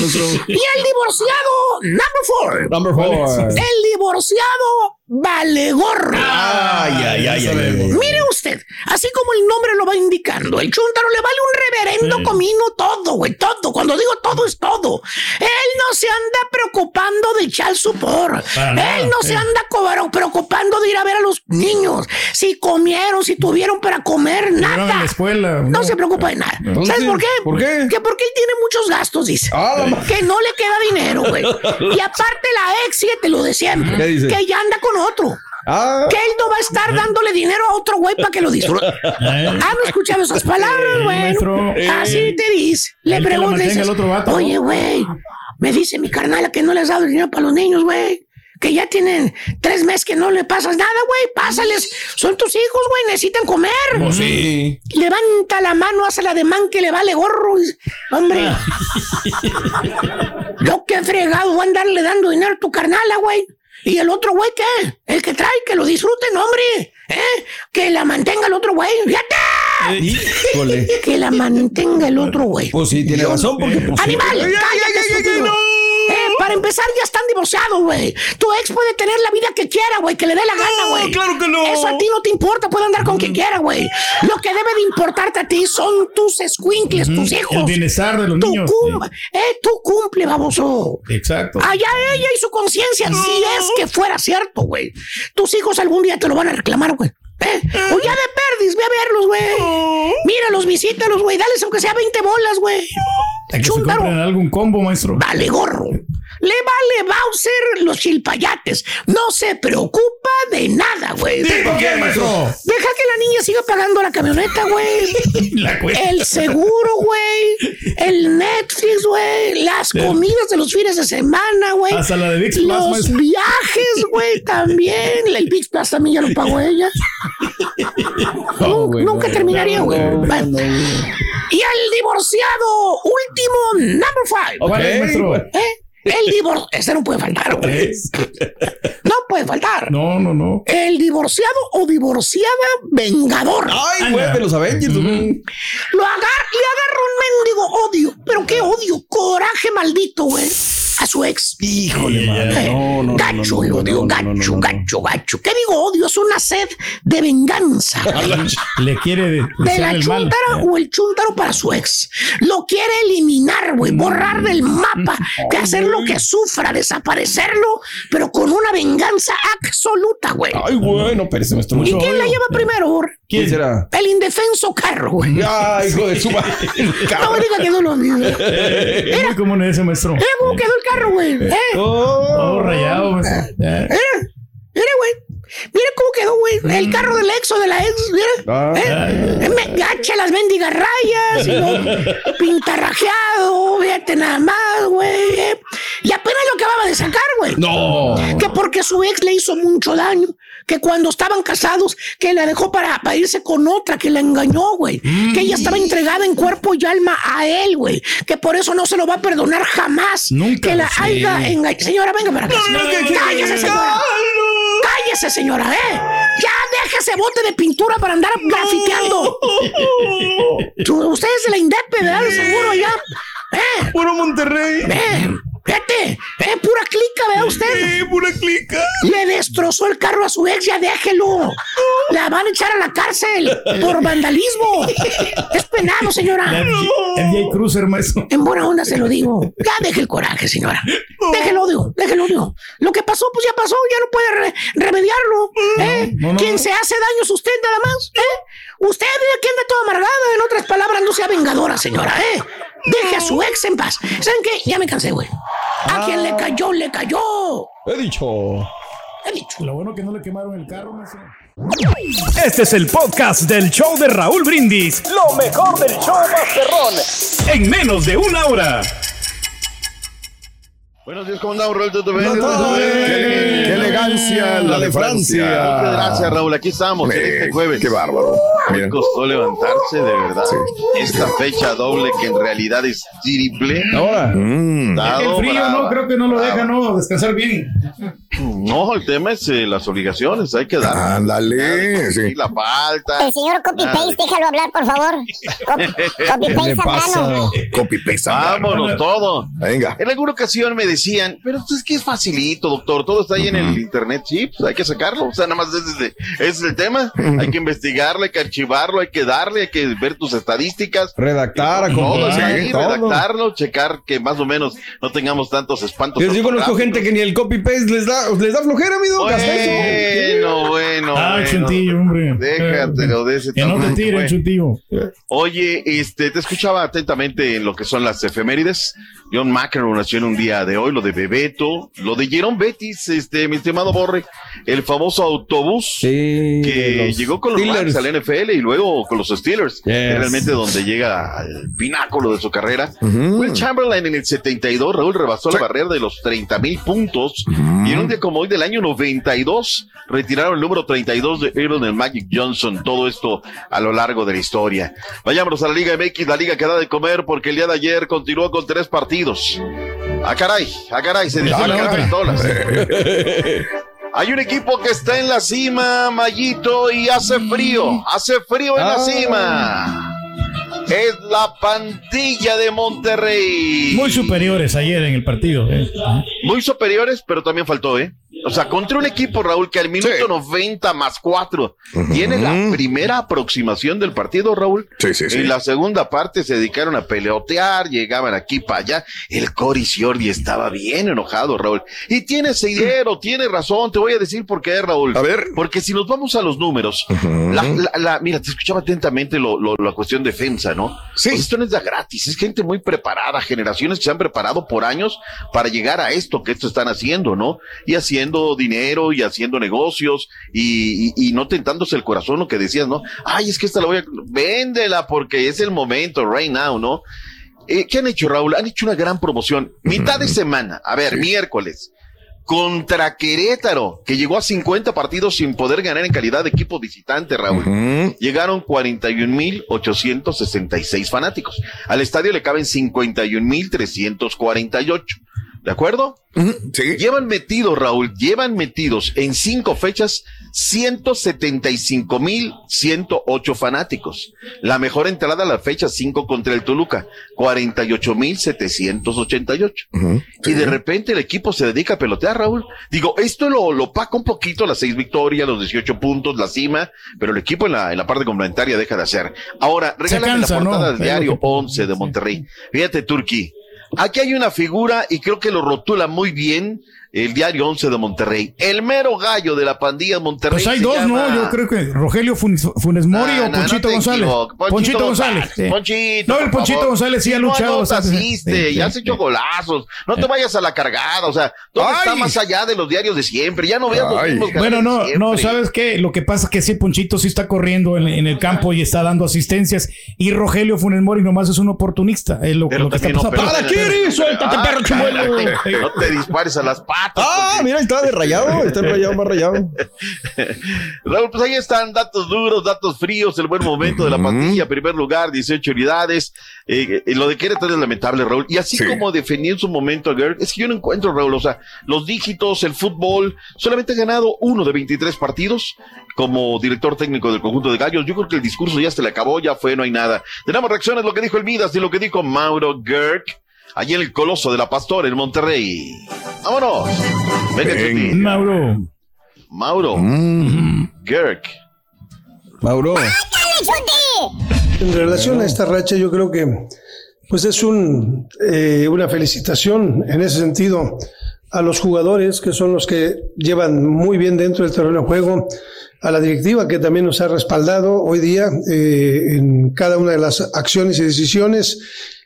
divorciado, number four. Number four. El divorciado vale gorro. Ay, ay, ay, ay, ay. Mire usted, así como el nombre lo va indicando, el chúntaro le vale un reverendo comino todo, güey, todo. Cuando digo todo es todo. Él no se anda preocupando de echar supor. Para nada, Él no sí. se anda preocupando de ir a ver a los niños. Si comieron, si tuvieron para comer, nada. la escuela. No se preocupa de nada. Entonces, ¿Sabes por qué? ¿por qué? Que porque él tiene muchos gastos, dice. Ah, que no le queda dinero, güey. Y aparte la ex, te lo de siempre. ¿Qué dice? Que ya anda con otro. Ah, Que él no va a estar dándole dinero a otro güey para que lo disfrute. Eh. Ah, no escuchado esas palabras, Eh, güey. Así te dice. Le preguntas. Oye, güey, me dice mi carnala que no le has dado dinero para los niños, güey. Que ya tienen tres meses que no le pasas nada, güey. Pásales. Son tus hijos, güey. Necesitan comer. pues sí. Levanta la mano, hace la de man que le vale gorro. Hombre, yo qué fregado voy a andarle dando dinero a tu carnala, güey. ¿Y el otro güey qué? El que trae, que lo disfruten, hombre. ¿Eh? Que la mantenga el otro güey. ¡Fíjate! Híjole. Que la mantenga el otro güey. Pues sí, tiene razón, porque pues. ¡Animal! Ay, ay, ¡Cállate, ay, ay, ay, estúpido! no. Eh, para empezar, ya están divorciados, güey. Tu ex puede tener la vida que quiera, güey, que le dé la gana, güey. claro que no. Eso a ti no te importa, puede andar con quien quiera, güey. Lo que debe de importarte a ti son tus escuincles, tus hijos. El bienestar de los Tu niños. cum- eh, tú cumple, baboso. Exacto. Allá ella y su conciencia, si es que fuera cierto, güey. Tus hijos algún día te lo van a reclamar, güey. ¿Eh? O ya de perdis, ve a verlos, güey. Míralos, visítalos, güey. Dales aunque sea 20 bolas, güey. Que se compren algún combo, maestro. Vale gorro. Le vale Bowser los chilpayates. No se preocupa de nada, güey. ¿Por qué, maestro? Deja que la niña siga pagando la camioneta, güey. La. El seguro, güey. El Netflix, güey. Las comidas de los fines de semana, güey. Hasta la de VIX Plus, Los maestro. viajes, güey, también. El VIX Plus también ya lo pagó ella. Nun- Nunca terminaría, güey. Y el divorciado último, number five. ¿Cuál es, maestro? ¿Eh? El divorcio. Ese no puede faltar, güey. No puede faltar. No, no, no. El divorciado o divorciada vengador. Ay, güey, de los Avengers. Lo agar le agarra un mendigo odio. ¿Pero qué odio? Coraje maldito, güey. A su ex. Híjole, madre. No, no, no, Gacho no, el odio, no, no, gacho, no, no, no. gacho, gacho. ¿Qué digo odio? Es una sed de venganza. Le quiere de, de la chuntara o el chuntaro para su ex. Lo quiere eliminar, güey, borrar del mapa, que hacerlo que sufra, desaparecerlo, pero con una venganza absoluta, güey. Ay, bueno, pero ese maestro. ¿Y quién la lleva primero? ¿Quién será? El indefenso carro, güey. Ay, hijo de su madre. No me diga que no lo. Es muy común ese maestro. Quedó el carro, güey. ¿Eh? Oh, rayado, maestro. Ya. Mira, mira, güey. Mira cómo quedó, güey. El carro del ex o de la ex. Mira. Ah. ¿Eh? Me gacha las mendigas rayas. Y lo pintarrajeado. Fíjate nada más, güey. ¿eh? Y apenas lo acababa de sacar, güey. No. Que porque su ex le hizo mucho daño. Que cuando estaban casados, que la dejó para, para irse con otra, que la engañó, güey. Que ella estaba entregada en cuerpo y alma a él, güey. Que por eso no se lo va a perdonar jamás. Nunca, Que la haya engañado. Señora, venga para acá. Cállese, señora. Cállese, señora, ¿eh? Ya deja ese bote de pintura para andar grafiteando. Usted es de la INDEP, ¿verdad? De seguro ya. ¿Eh? Puro Monterrey. Eh, Fíjate, eh, pura clica, vea usted. Sí, pura clica. Le destrozó el carro a su ex, ya déjelo. La van a echar a la cárcel por vandalismo. Es penado, señora. El J. Cruiser, maestro. En buena onda se lo digo. Ya deje el coraje, señora. Deje el odio, deje el odio. Lo que pasó, pues ya pasó, ya no puede re- remediarlo. ¿eh? no, no, Quien no. se hace daño es usted nada más. ¿eh? Usted que anda toda amargada, en otras palabras, no sea vengadora, señora. ¿eh? Deje a su ex en paz. ¿Saben qué? Ya me cansé, güey. A quien le cayó, le cayó. He dicho. He dicho. Lo bueno que no le quemaron el carro. Este es el podcast del show de Raúl Brindis. Lo mejor del show Masterrón. En menos de una hora. Buenos días, ¿cómo andamos, Raúl? ¿Todo bien? Qué, qué elegancia la de Francia. Muchas gracias, Raúl. Aquí estamos este jueves. Qué bárbaro. Me costó levantarse, de verdad. Esta fecha doble que en realidad es triple. Ahora. Mm. El frío, brava. no, creo que no lo deja, no, descansar bien. No, el tema es eh, las obligaciones, hay que dar. Ándale. Y Sí. la falta. El señor Copy Paste, déjalo hablar, por favor. Copy, copy ¿Qué Paste. Copy paste. Vámonos todo. Venga. En alguna ocasión me decían, pero pues es que es facilito, doctor, todo está ahí en el internet, sí, pues hay que sacarlo, o sea, nada más ese, es el tema, hay que investigarlo, hay que archivarlo, hay que darle, hay que ver tus estadísticas, Redactar, todo, acomodar, sí, todo. redactarlo, checar que más o menos no tengamos tantos espantos. Yo conozco gente que ni el copy paste les da, les da flojera, amigo. hasta eso. Bueno, bueno, Ah, bueno. chuntillo, hombre. Déjatelo de ese Que no te tamaño, tiren, güey. chuntillo. Oye, este, te escuchaba atentamente en lo que son las efemérides. John McEnroe nació en un día de hoy, lo de Bebeto, lo de Jerome Bettis, este, mi estimado Borre, el famoso autobús Sí, que llegó con los Steelers. Al NFL y luego con los Steelers, Yes. realmente donde llega al pináculo de su carrera. Will Chamberlain en el 72, Raúl rebasó la barrera de los 30 mil puntos y en un día como hoy del año 92 retiraron el número 32 de Aaron el Magic Johnson. Todo esto a lo largo de la historia. Vayámonos a la Liga MX, la liga que da de comer porque el día de ayer continuó con tres partidos. Ah, caray, ah, caray, se dice la caray. pistolas. Hay un equipo que está en la cima, Mayito, y hace frío, hace frío en la Ah. cima. Es la pandilla de Monterrey. Muy superiores ayer en el partido. eh. Muy superiores, pero también faltó, ¿eh? O sea, contra un equipo, Raúl, que al minuto Sí. 90 más 4 tiene la primera aproximación del partido, Raúl. Sí, sí, sí. En la segunda parte se dedicaron a peleotear, llegaban aquí para allá. El Cory Ciordi estaba bien enojado, Raúl. Y tiene dinero, tiene razón. Te voy a decir por qué, Raúl. A ver. Porque si nos vamos a los números, la, la- la- mira, te escuchaba atentamente lo, lo- la cuestión de FEMSA, ¿no? Sí. Pues esto no es de a gratis, es gente muy preparada, generaciones que se han preparado por años para llegar a esto que esto están haciendo, ¿no? Y haciendo dinero y haciendo negocios y, y- y no tentándose el corazón, lo que decías, ¿no? Ay, es que esta la voy a... Véndela porque es el momento, right now, ¿no? Eh, ¿Qué han hecho, Raúl? Han hecho una gran promoción. Mitad de semana, a ver, miércoles, contra Querétaro, que llegó a 50 partidos sin poder ganar en calidad de equipo visitante, Raúl. Ujú. Llegaron 41.866 fanáticos. Al estadio le caben 51.348. ¿De acuerdo? Sí. Llevan metidos, Raúl, llevan metidos en cinco fechas 175 mil 108 fanáticos. La mejor entrada a la fecha 5 contra el Toluca, 48 mil 788. Y de repente el equipo se dedica a pelotear, Raúl. Digo, esto lo, lo paca un poquito, las seis victorias, los 18 puntos, la cima, pero el equipo en la, en la parte complementaria deja de hacer. Ahora, regálame cansa, la portada ¿no? del diario que- 11 de Monterrey. Fíjate, Turquí. Aquí hay una figura y creo que lo rotula muy bien el diario 11 de Monterrey. El mero gallo de la pandilla de Monterrey. Pues hay dos, llama- ¿no? Yo creo que Rogelio Funes, Funes Mori No, o no, Ponchito no González. Ponchito, González. sí. Ponchito, No, el Ponchito favor. González sí ha no luchado. bastante. hiciste, Sí, ya has hecho golazos. No te vayas a la cargada, o sea, todo está más allá de los diarios de siempre. Ya no veas los mismos Bueno, no, de no. ¿sabes qué? Lo que pasa es que sí, Ponchito sí está corriendo en, en el campo y está dando asistencias. Y Rogelio Funes Mori nomás es un oportunista. Es lo, lo que está también no pasando. perdona. ¡Kiri! ¡Suéltate, Ah, perro chimuelo! No te dispares a las patas. Ah, mira, está de rayado. Está rayado más rayado. Raúl, pues ahí están datos duros, datos fríos, el buen momento de la pandilla, primer lugar, 18 unidades. Eh, eh, lo de Querétaro es lamentable, Raúl. Y así como defendí en su momento a Gerg, es que yo no encuentro, Raúl, o sea, los dígitos, el fútbol, solamente ha ganado uno de 23 partidos como director técnico del conjunto de Gallos. Yo creo que el discurso ya se le acabó, ya fue, no hay nada. Tenemos reacciones, lo que dijo el Midas y lo que dijo Mauro Gerg. Allí en el Coloso de la Pastor, en Monterrey. ¡Vámonos! Chuti. Mauro. Mauro. Gerg. Mauro. En relación a esta racha, yo creo que pues es un, eh, una felicitación en ese sentido a los jugadores que son los que llevan muy bien dentro del terreno de juego, a la directiva que también nos ha respaldado hoy día eh, en cada una de las acciones y decisiones,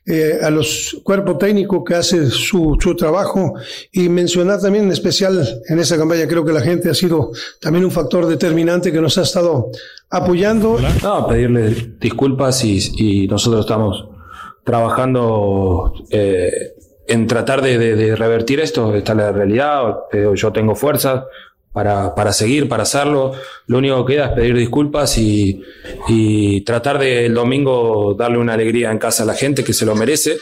eh, a los cuerpos técnicos que hace su, su trabajo y mencionar también en especial en esa campaña creo que la gente ha sido también un factor determinante que nos ha estado apoyando. No, pedirle disculpas y, nosotros estamos trabajando eh, en tratar de, revertir esto. Esta es la realidad. eh, yo tengo fuerza para, para seguir, para hacerlo. Lo único que queda es pedir disculpas y, y tratar de el domingo darle una alegría en casa a la gente que se lo merece.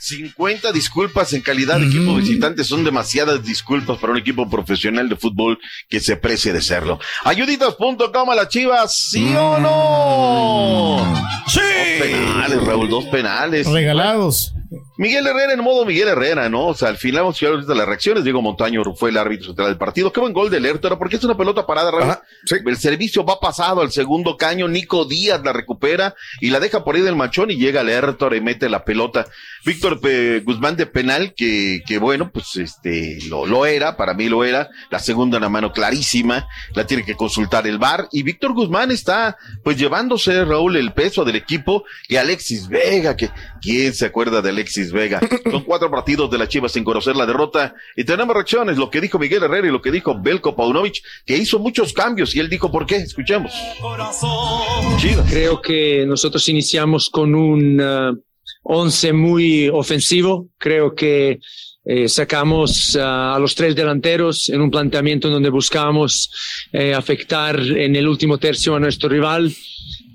50 disculpas en calidad de equipo visitante son demasiadas disculpas para un equipo profesional de fútbol que se precie de serlo. Ayuditas.com a las chivas, ¿sí o no? Sí. Dos penales, Raúl, dos penales. Regalados. Miguel Herrera en modo Miguel Herrera, ¿no? O sea, al final vamos a ver las reacciones. Diego Montaño fue el árbitro central del partido. Qué buen gol de Lertora, porque es una pelota parada. El servicio va pasado al segundo caño. Nico Díaz la recupera y la deja por ahí del manchón y llega Lertora y mete la pelota. Víctor Guzmán de penal, que, que bueno, pues este, lo, lo era, para mí lo era. La segunda en la mano clarísima, la tiene que consultar el VAR. Y Víctor Guzmán está, pues llevándose, Raúl, el peso del equipo. Y Alexis Vega, que, ¿quién se acuerda de Alexis Vega? Son cuatro partidos de la Chivas sin conocer la derrota. Y tenemos reacciones, lo que dijo Miguel Herrera y lo que dijo Belko Paunovic, que hizo muchos cambios. Y él dijo, ¿por qué? Escuchemos. Creo que nosotros iniciamos con un uh, once muy ofensivo. Creo que eh, sacamos uh, a los tres delanteros en un planteamiento en donde buscamos eh, afectar en el último tercio a nuestro rival,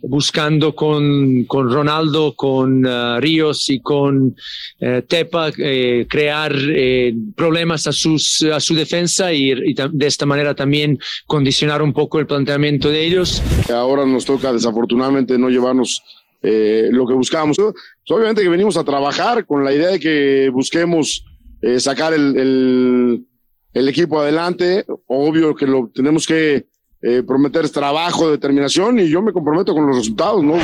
buscando con, con Ronaldo, con uh, Ríos y con eh, Tepa eh, crear eh, problemas a, sus, a su defensa y, de esta manera también condicionar un poco el planteamiento de ellos. Ahora nos toca desafortunadamente no llevarnos lo que buscábamos. Pues, obviamente que venimos a trabajar con la idea de que busquemos sacar el- el equipo adelante. Obvio que lo tenemos que eh, prometer trabajo, determinación y yo me comprometo con los resultados, ¿no?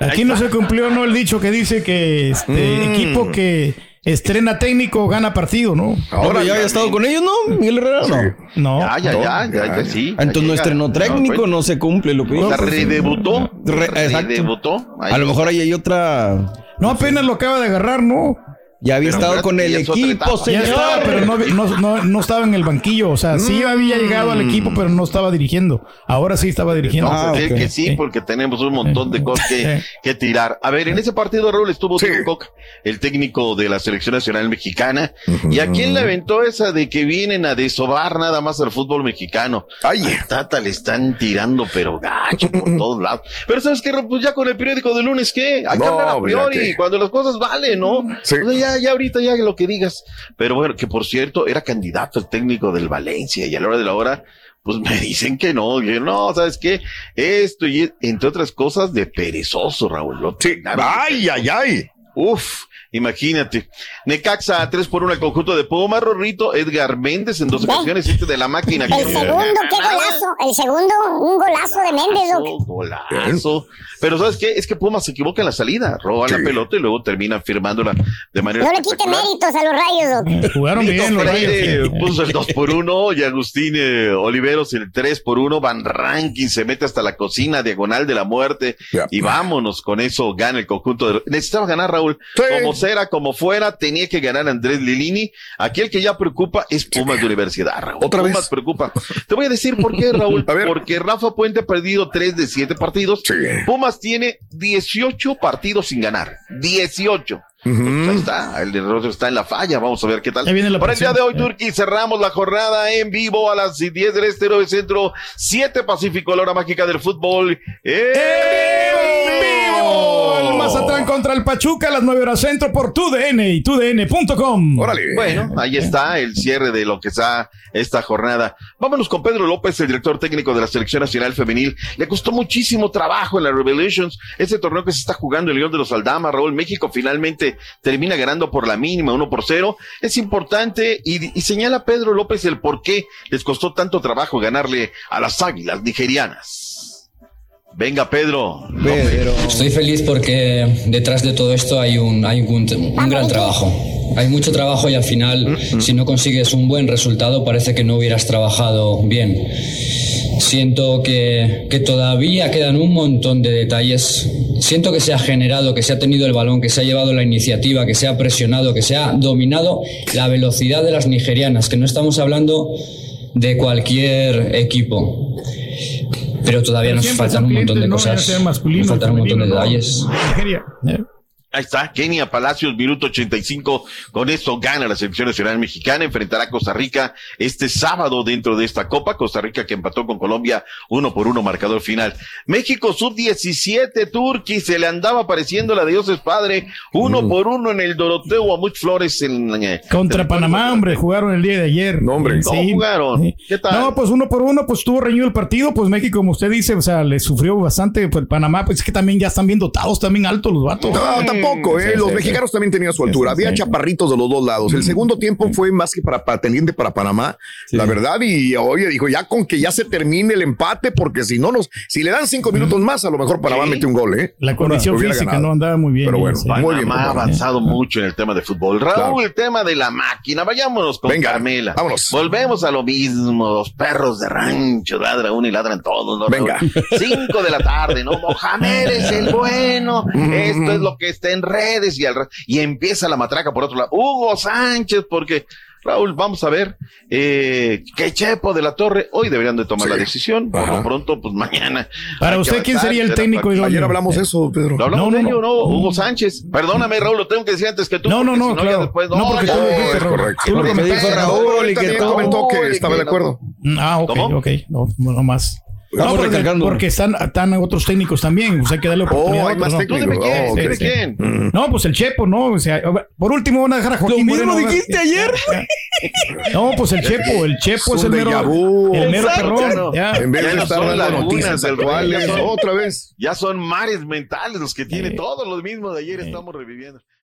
Aquí no se cumplió, ¿no? El dicho que dice que este Mm. equipo que estrena técnico gana partido, ¿no? Ahora ya había estado con ellos, ¿no? Miguel Herrera, no. No. Ya, ya, ya, ya, ya, sí. ya Entonces no estrenó técnico, pues, no se cumple lo que O sea, dijo. redebutó. Re- exacto. Redebutó. A lo mejor ahí hay otra. No, apenas lo acaba de agarrar, ¿no? Ya había Pero estado con el equipo, etapa. Ya señor. estaba, pero no, no, no, no estaba en el banquillo. O sea, sí había llegado al equipo, pero no estaba dirigiendo. Ahora sí estaba dirigiendo. No, pues, Ah, es ok. que sí, porque tenemos un montón de cosas que, que tirar. A ver, en ese partido, Raúl, estuvo Coca, el técnico de la selección nacional mexicana. ¿Y a quién le aventó esa de que vienen a desovar nada más al fútbol mexicano? Ay, Tata le están tirando, pero gacho por todos lados. Pero ¿sabes qué? Pues ya con el periódico de lunes, ¿qué? Hay que No, hablar a pues, priori, que- cuando las cosas valen, ¿no? O sea, ya ya, ya ahorita ya lo que digas. Pero bueno, que por cierto, era candidato el técnico del Valencia y a la hora de la hora, pues me dicen que no. Yo, no, ¿sabes qué? Esto y entre otras cosas de perezoso, Raúl. Lo Sí. Ay, ay, ay. Uf, imagínate. Necaxa 3 por 1 al conjunto de Puma, Rorrito, Edgar Méndez en dos ocasiones, este de la máquina. El segundo, qué golazo. El segundo, un golazo de Méndez, Doc. Golazo. Pero ¿sabes qué? Es que Puma se equivoca en la salida, roba la pelota y luego termina firmándola de manera No le quite méritos a los rayos, Doc. Jugaron bien los rayos. sí. puso el 2 por 1 y Agustín eh, Oliveros el 3 por 1 Van Rankin se mete hasta la cocina diagonal de la muerte y vámonos con eso gana el conjunto de necesitaba ganar Raúl como sea como fuera tenía que ganar Andrés Lilini. Aquí el que ya preocupa es Pumas de Universidad Raúl. ¿Otra Pumas vez? preocupa. Te voy a decir por qué Raúl porque Rafa Puente ha perdido 3 de 7 partidos. Pumas tiene 18 partidos sin ganar. 18 Pues ahí está, el error está en la falla. Vamos a ver qué tal. Para el día de hoy, Turquía, cerramos la jornada en vivo a las 10 del este, 9 centro, 7 Pacífico, la hora mágica del fútbol. ¡En vivo! El Mazatlán contra el Pachuca a las 9 horas centro por TUDN y TUDN.com. Órale. Bueno, ahí está el cierre de lo que está esta jornada. Vámonos con Pedro López, el director técnico de la Selección Nacional Femenil. Le costó muchísimo trabajo en la Revelations, ese torneo que se está jugando el León de los Aldama, Raúl. México finalmente termina ganando por la mínima, 1 por 0. Es importante y, y señala Pedro López el por qué les costó tanto trabajo ganarle a las águilas nigerianas. Venga, Pedro. Estoy feliz porque detrás de todo esto hay un, hay un, un gran trabajo. Hay mucho trabajo y al final, si no consigues un buen resultado, parece que no hubieras trabajado bien. Siento que, que todavía quedan un montón de detalles. Siento que se ha generado, que se ha tenido el balón, que se ha llevado la iniciativa, que se ha presionado, que se ha dominado la velocidad de las nigerianas, que no estamos hablando de cualquier equipo. Pero todavía nos faltan un montón de no cosas. masculino, Nos faltan un montón de detalles. Nigeria. Ahí está, Kenia Palacios, minuto 85. Con eso gana la selección nacional mexicana. Enfrentará a Costa Rica este sábado dentro de esta Copa. Costa Rica que empató con Colombia uno por uno, marcador final. México sub-17, Turquía, se le andaba apareciendo la de Dios es padre. Uno Mm. por uno en el Doroteo Amuch Flores en, eh, Contra Panamá, hombre, jugaron el día de ayer. No, hombre. No jugaron. ¿Qué tal? No, pues uno por uno, pues estuvo reñido el partido. Pues México, como usted dice, o sea, le sufrió bastante. Pues Panamá, pues es que también ya están bien dotados, también altos los vatos. No, tampoco, ¿eh? Sí, los sí, mexicanos también tenían su altura. Había chaparritos de los dos lados. El segundo tiempo fue más que para, para teniente para Panamá, la verdad. Y oye, dijo, ya con que ya se termine el empate, porque si no nos, si le dan cinco minutos más, a lo mejor Panamá mete un gol, ¿eh? La condición física ganado. no andaba muy bien. Pero bueno, Sí. muy bien. Panamá ha avanzado mucho en el tema de fútbol. Raúl, Claro. el tema de la máquina. Vayámonos con Venga, Carmela. vámonos. Volvemos a lo mismo. Los perros de rancho ladran uno y ladran todos. ¿no, Venga. Cinco de la tarde, ¿no? Mohamed es el bueno. Esto es lo que está en redes y, al y empieza la matraca por otro lado. Hugo Sánchez, porque Raúl, vamos a ver eh, que Chepo de la Torre hoy deberían de tomar la decisión. Por lo pronto, pues mañana. Para usted, ¿quién sería el técnico idóneo? Ayer hablamos de eso, Pedro. ¿Lo hablamos No, de no, ello no? no. Hugo Sánchez. Perdóname, Raúl, lo tengo que decir antes que tú. No, no, no, claro. después- No, porque tú lo dijiste, Raúl. Tú lo que comentaste. dijo Raúl y que comentó que estaba de acuerdo. Ah, ok, ok. No más. No, porque, porque están, están otros técnicos también. O sea, hay que darle oportunidad Oh, a hay más ¿no? ¿Tú dime quién? Oh, ¿Tú ok. dime quién? No, pues el Chepo, ¿no? O sea, por último van a dejar a Joaquín Lo mismo Moreno, ¿verdad? dijiste ayer, No, pues el Chepo, el Chepo Es es el mero, el mero perrón. Ya. En vez Ya de no estar dando noticias ya son- otra vez. Ya son mares mentales los que tiene todos los mismos de ayer estamos reviviendo.